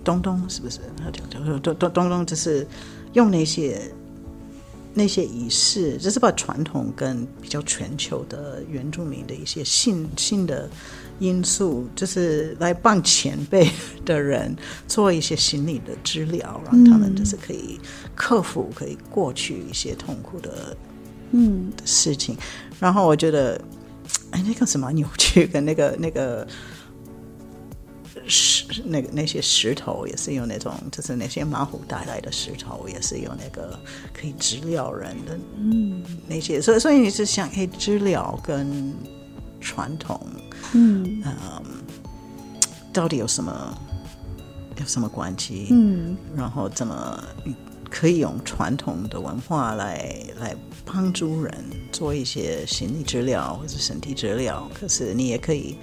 东东是不是？他讲讲东东东东，就是用那些那些仪式，就是把传统跟比较全球的原住民的一些性性的因素，就是来帮前辈的人 做一些心理的治疗，让他们就是可以克服，可以过去一些痛苦的嗯的事情。然后我觉得。哎，那个什么扭曲跟那个那个石，那个那些石头也是有那种，就是那些马虎带来的石头也是有那个可以治疗人的，嗯，那些，所以所以你是想，可以治疗跟传统，嗯嗯，到底有什么有什么关系？嗯，然后怎么可以用传统的文化来来。帮助人做一些心理治疗或者身体治疗，可是你也可以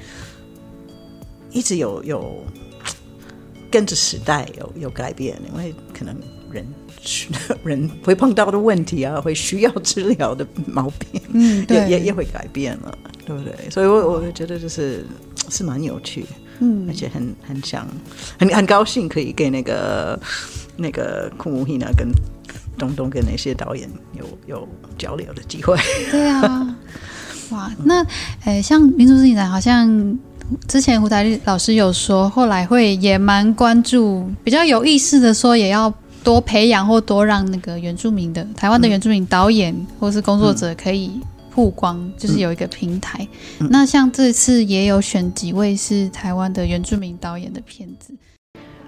一直有有跟着时代有有改变，因为可能人 人会碰到的问题啊，会需要治疗的毛病，嗯，也也也会改变了，对不对？所以我我觉得就是是蛮有趣，嗯，而且很很想很很高兴可以给那个那个库姆希娜跟东东跟那些导演有有交流的机会。对啊，哇，那诶，像民族志影展，好像之前胡台丽老师有说，后来会也蛮关注，比较有意识的说，也要多培养或多让那个原住民的台湾的原住民导演或是工作者可以曝光，嗯、就是有一个平台。嗯、那像这次也有选几位是台湾的原住民导演的片子。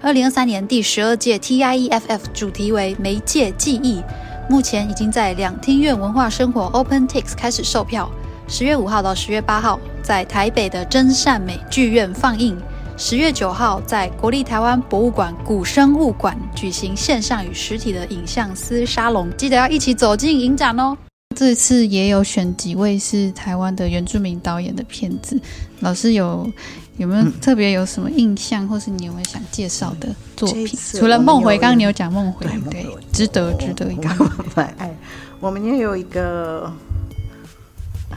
二零二三年第十二届 TIEFF 主题为媒介记忆，目前已经在两厅院文化生活 OpenTix 开始售票，十月五号到十月八号在台北的真善美剧院放映，十月九号在国立台湾博物馆古生物馆举行线上与实体的影像思沙龙，记得要一起走进影展哦。这次也有选几位是台湾的原住民导演的片子，老师有。有没有特别有什么印象，嗯、或是你有没有想介绍的作品？除了梦回，刚刚你有讲梦回，对，值得值得一看。哎，我们也有一个啊，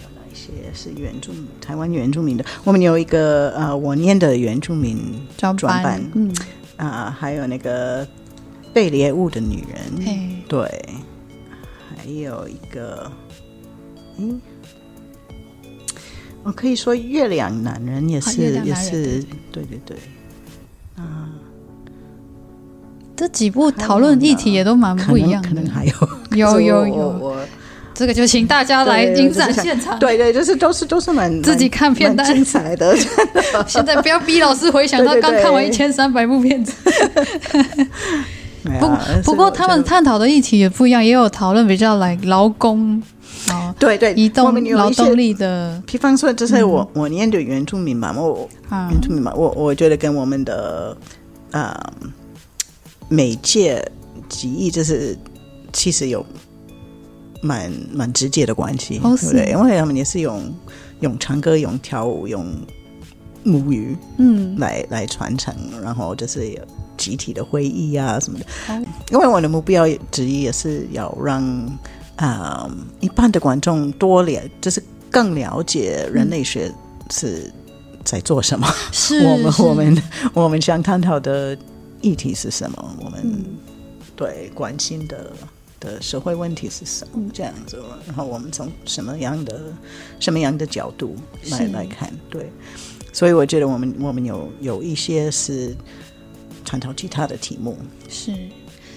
有哪一些是原住民台湾原住民的？我们有一个呃，我念的原住民专班，嗯啊、呃，还有那个被猎物的女人，嘿对，还有一个，嗯。我可以说，月亮男人也是，也是，对对对，啊，这几部讨论议题也都蛮不一样的，可能还有，有有有，这个就请大家来影展现场，对对，就是都是都是蛮自己看片单精彩的。现在不要逼老师回想到刚看完一千三百部片子。不不过他们探讨的议题也不一样，也有讨论比较来劳工。哦，对对，移动劳动力的，比方说，就是我、嗯、我念的原住民嘛，我、嗯、原住民嘛，我我觉得跟我们的呃媒介记忆，就是其实有蛮蛮直接的关系，哦、对不对？因为他们也是用用唱歌、用跳舞、用母语，嗯，来来传承，然后就是有集体的会议啊什么的。哦、因为我的目标之一也是要让。啊，um, 一般的观众多了，就是更了解人类学是在做什么。是 我们我们我们想探讨的议题是什么？我们、嗯、对关心的的社会问题是什么？嗯、这样子，然后我们从什么样的什么样的角度来来看？对，所以我觉得我们我们有有一些是探讨其他的题目。是。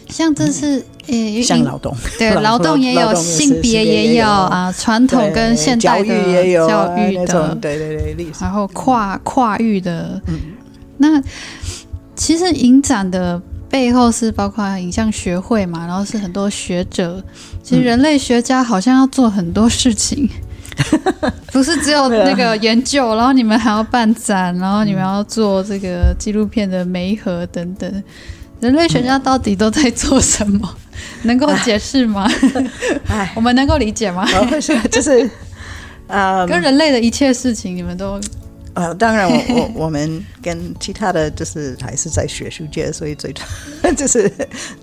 像这是呃，像劳动，对 劳动也有，性别也有。啊，传统跟现代的教育也有，教育的对对对，然后跨跨域的，嗯，那其实影展的背后是包括影像学会嘛，然后是很多学者，其实人类学家好像要做很多事情，不是只有那个研究，然后你们还要办展，然后你们要做这个纪录片的媒合等等。人类学家到底都在做什么？能够解释吗？哎，我们能够理解吗？就是，呃，跟人类的一切事情，你们都……呃，当然我，我我 我们跟其他的就是还是在学术界，所以最 就是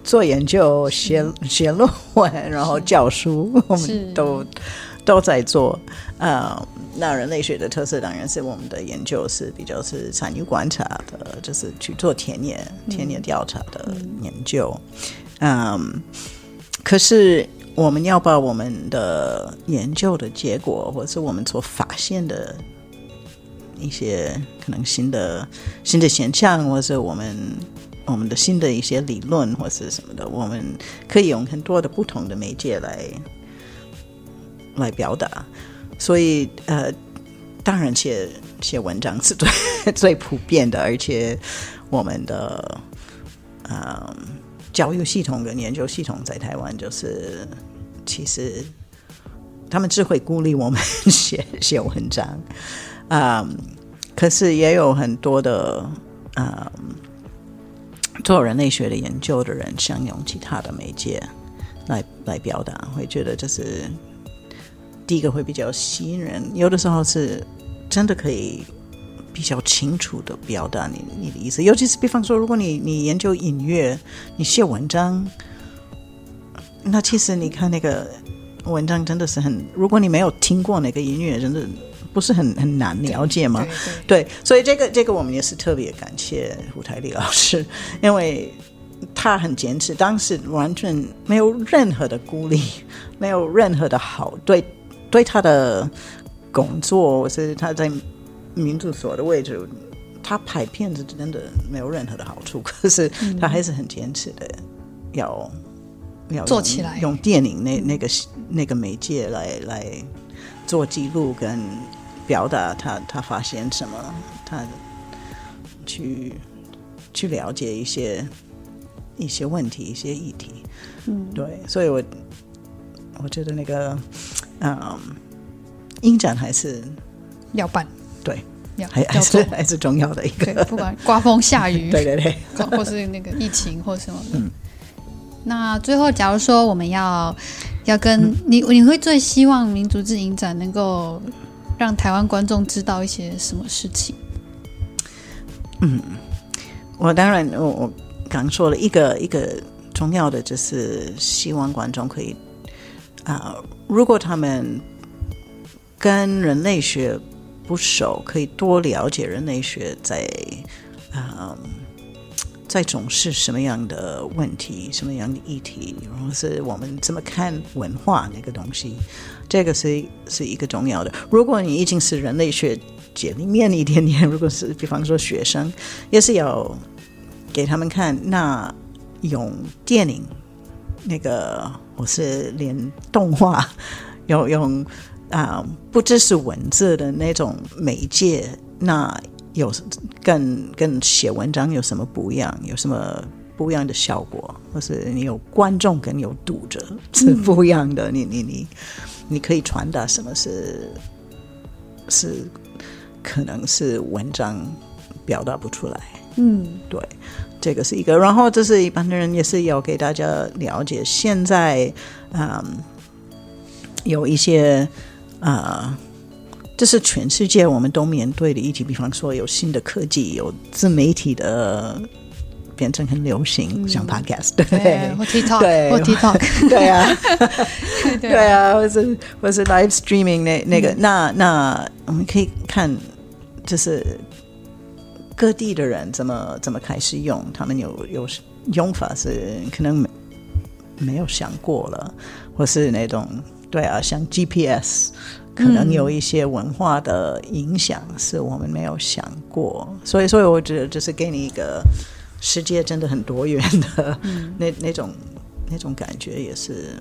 做研究、写写论文，然后教书，我们都都在做，呃。那人类学的特色当然是我们的研究是比较是参与观察的，就是去做田野田野调查的研究。嗯，可是我们要把我们的研究的结果，或是我们所发现的一些可能新的新的现象，或者是我们我们的新的一些理论，或是什么的，我们可以用很多的不同的媒介来来表达。所以，呃，当然写写文章是最最普遍的，而且我们的呃教育系统跟研究系统在台湾，就是其实他们只会鼓励我们写写文章，啊、可是也有很多的啊、呃、做人类学的研究的人，想用其他的媒介来来表达，会觉得就是。第一个会比较吸引人，有的时候是真的可以比较清楚的表达你你的意思，尤其是比方说，如果你你研究音乐，你写文章，那其实你看那个文章真的是很，如果你没有听过那个音乐，真的不是很很难了解吗？对，对，对，所以这个这个我们也是特别感谢胡台丽老师，因为他很坚持，当时完全没有任何的孤立，没有任何的好对对他的工作，或是他在民族所的位置，他拍片子真的没有任何的好处。可是他还是很坚持的，要要做起来，用电影那那个那个媒介来来做记录跟表达他他发现什么，他去去了解一些。一些问题，一些议题，嗯，对，所以我我觉得那个，嗯，影展还是要办，对，要还还是还是重要的一个，不管刮风下雨，对对对，或是那个疫情或什么的。嗯，那最后，假如说我们要要跟、嗯、你，你会最希望民族志影展能够让台湾观众知道一些什么事情？嗯，我当然我我。刚说了一个一个重要的，就是希望观众可以啊、如果他们跟人类学不熟，可以多了解人类学在啊、在重视什么样的问题，什么样的议题，然后是我们怎么看文化那个东西，这个是是一个重要的。如果你已经是人类学界里面一点点，如果是比方说学生，也是要。给他们看，那用电影那个，我是连动画，要用啊、呃，不只是文字的那种媒介，那有跟跟写文章有什么不一样？有什么不一样的效果？或是你有观众跟有读者是不一样的？嗯、你你你你可以传达什么是是可能是文章表达不出来？嗯，对。这个是一个，然后这是一般的人也是要给大家了解，现在嗯，有一些啊、呃，这是全世界我们都面对的议题，比方说有新的科技，有自媒体的变成很流行，嗯、像 Podcast 对，对，或 TikTok，对，或 TikTok，对啊，对啊，或是或是 Live Streaming 那那个，嗯、那那我们可以看，就是。各地的人怎么怎么开始用？他们有有用法是可能没没有想过了，或是那种对啊，像 GPS，可能有一些文化的影响是我们没有想过。所以，所以我觉得就是给你一个世界真的很多元的、那那种那种感觉，也是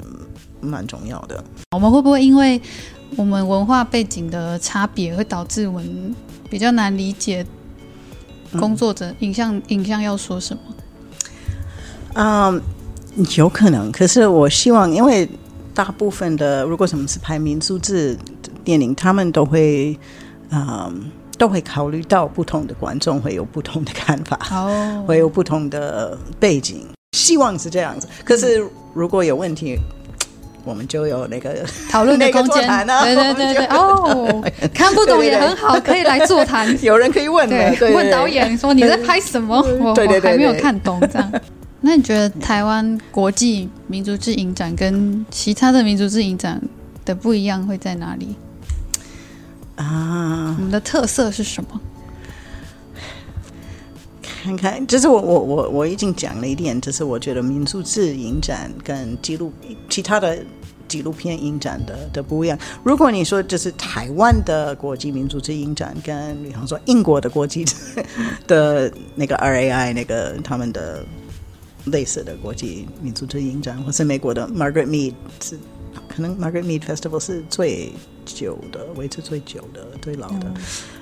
蛮重要的。我们会不会因为我们文化背景的差别，会导致我们比较难理解？工作者影像影像要说什么？嗯，有可能。可是我希望，因为大部分的，如果什么是拍民族志电影，他们都会，嗯，都会考虑到不同的观众会有不同的看法，哦，会有不同的背景。希望是这样子。可是如果有问题。我们就有那个 讨论的空间，对对对对，哦，看不懂也很好，可以来座谈，有人可以问，对，问导演说你在拍什么？我我还没有看懂这样。那你觉得台湾国际民族志影展跟其他的民族志影展的不一样会在哪里？啊，我们的特色是什么？看看，就是我我我我已经讲了一点，就是我觉得民族志影展跟纪录其他的纪录片影展的的不一样。如果你说就是台湾的国际民族志影展，跟比方说英国的国际 的那个 RAI 那个他们的类似的国际民族志影展，或是美国的 Margaret Mead 是可能 Margaret Mead Festival 是最久的，维持最久的、最老的。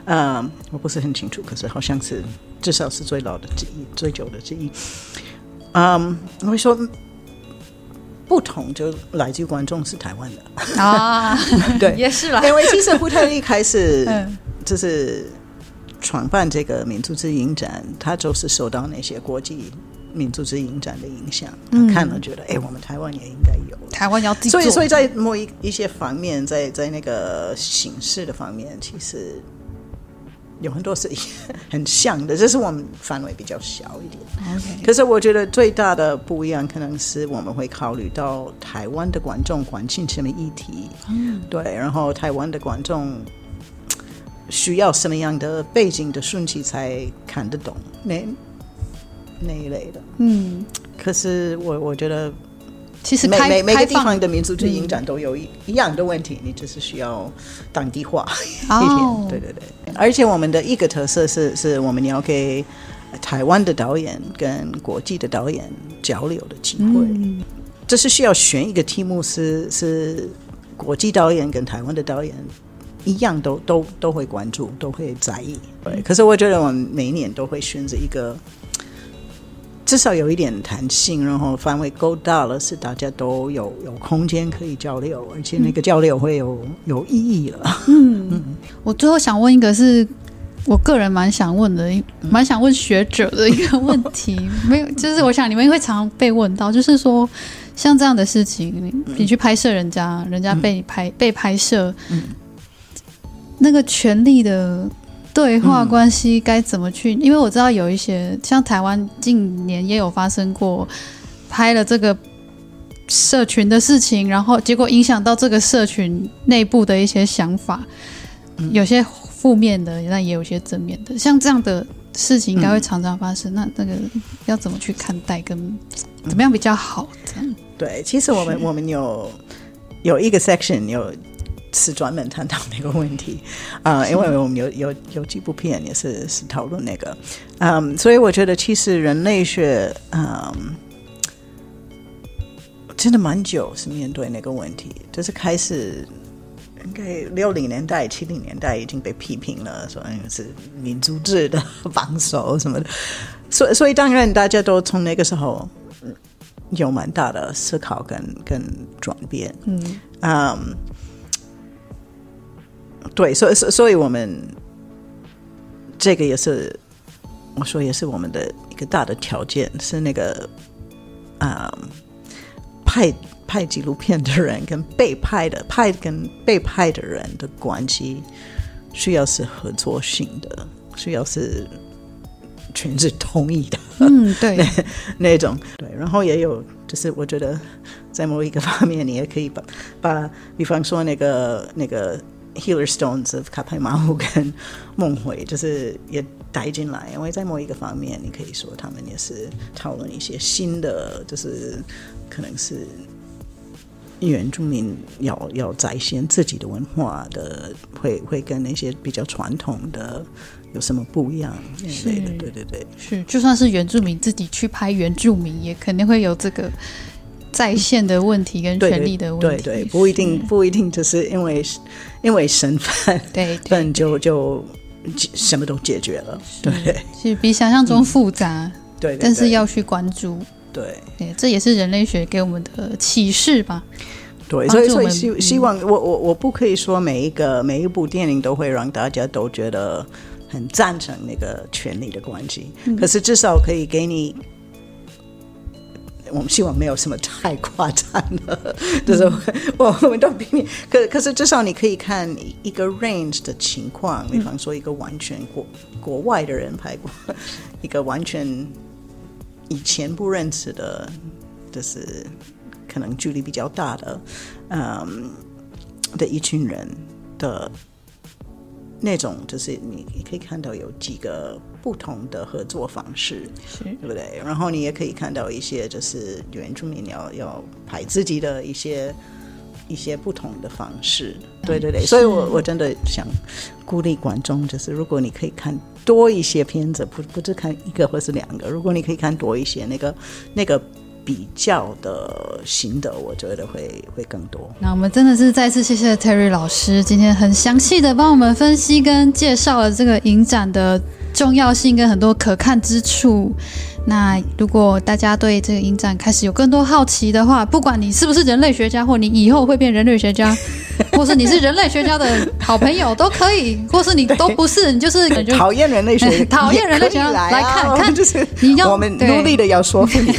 嗯，uh, 我不是很清楚，可是好像是至少是最老的之一，最久的之一。嗯，我会说不同就来自于观众是台湾的啊，对，也是啦。因为其实胡特一开始 就是创办这个民族之影展，他就是受到那些国际民族之影展的影响，嗯、看了觉得哎，我们台湾也应该有。台湾要所以所以在某一一些方面，在在那个形式的方面，其实。有很多是 很像的，这是我们范围比较小一点。Okay. 可是我觉得最大的不一样，可能是我们会考虑到台湾的观众关心什么议题，嗯、对，然后台湾的观众需要什么样的背景的顺序才看得懂那那一类的。嗯，可是我我觉得。其实每每每个地方的民族志影展都有一一样的问题，嗯、你就是需要当地化 一点。哦、对对对，而且我们的一个特色是，是我们要给台湾的导演跟国际的导演交流的机会。嗯、这是需要选一个题目是，是是国际导演跟台湾的导演一样都都都会关注，都会在意。对，可是我觉得我们每一年都会选择一个。至少有一点弹性，然后范围够大了，是大家都有有空间可以交流，而且那个交流会有有意义了。嗯嗯，我最后想问一个是，是我个人蛮想问的，蛮想问学者的一个问题，没有，就是我想你们会常常被问到，就是说像这样的事情，你，去拍摄人家，人家被拍被拍摄，嗯，那个权利的。对话关系该怎么去？嗯、因为我知道有一些像台湾近年也有发生过拍了这个社群的事情，然后结果影响到这个社群内部的一些想法，嗯、有些负面的，但也有些正面的。像这样的事情应该会常常发生。嗯、那那个要怎么去看待，跟怎么样比较好？这样对，其实我们我们有有一个 section 有。是专门探讨那个问题。啊、呃，因为我们有有有几部片也是是讨论那个，嗯，所以我觉得其实人类学，嗯，真的蛮久是面对那个问题，就是开始应该六零年代、七零年代已经被批评了，说是民族制的 榜首什么的，所以所以当然大家都从那个时候有蛮大的思考跟跟转变，嗯。嗯。Um, 对，所以所所以我们这个也是，我说也是我们的一个大的条件，是那个啊、嗯，拍拍纪录片的人跟被拍的拍跟被拍的人的关系，需要是合作性的，需要是全是同意的，嗯，对，那，那种对，然后也有，就是我觉得在某一个方面，你也可以把把，比方说那个那个。Healer Stones of 卡派马虎跟梦回，就是也带进来，因为在某一个方面，你可以说他们也是讨论一些新的，就是可能是原住民要要展现自己的文化的，会会跟那些比较传统的有什么不一样之类的，对对对，是就算是原住民自己去拍原住民，也肯定会有这个。在线的问题跟权利的问题，对对，对，不一定不一定就是因为因为身份，对，对就就什么都解决了，是对，是比想象中复杂，嗯、对，对，对，但是要去关注，对，对，这也是人类学给我们的启示吧。对，所以所以希希望我我我不可以说每一个每一部电影都会让大家都觉得很赞成那个权力的关系，嗯、可是至少可以给你。我们希望没有什么太夸张的，就是我我们都比你可可是至少你可以看一个 range 的情况，比方说一个完全国国外的人拍过，一个完全以前不认识的，就是可能距离比较大的，嗯，的一群人的。那种就是你，你可以看到有几个不同的合作方式，是对不对？然后你也可以看到一些就是原住民要要拍自己的一些一些不同的方式，对对对。是所以我我真的想鼓励观众，就是如果你可以看多一些片子，不不只看一个或是两个，如果你可以看多一些，那个那个。比较的心得，我觉得会会更多。那我们真的是再次谢谢 Terry 老师，今天很详细的帮我们分析跟介绍了这个影展的重要性跟很多可看之处。那如果大家对这个影展开始有更多好奇的话，不管你是不是人类学家，或你以后会变人类学家，或是你是人类学家的好朋友都可以，或是你都不是，你就是讨厌人类学，讨厌人类学家来，来看看，就是你要我们努力的要说服你，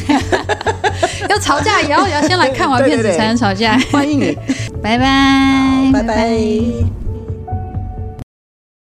要吵架也要也要先来看完片子才能吵架。欢迎你，拜拜，拜拜。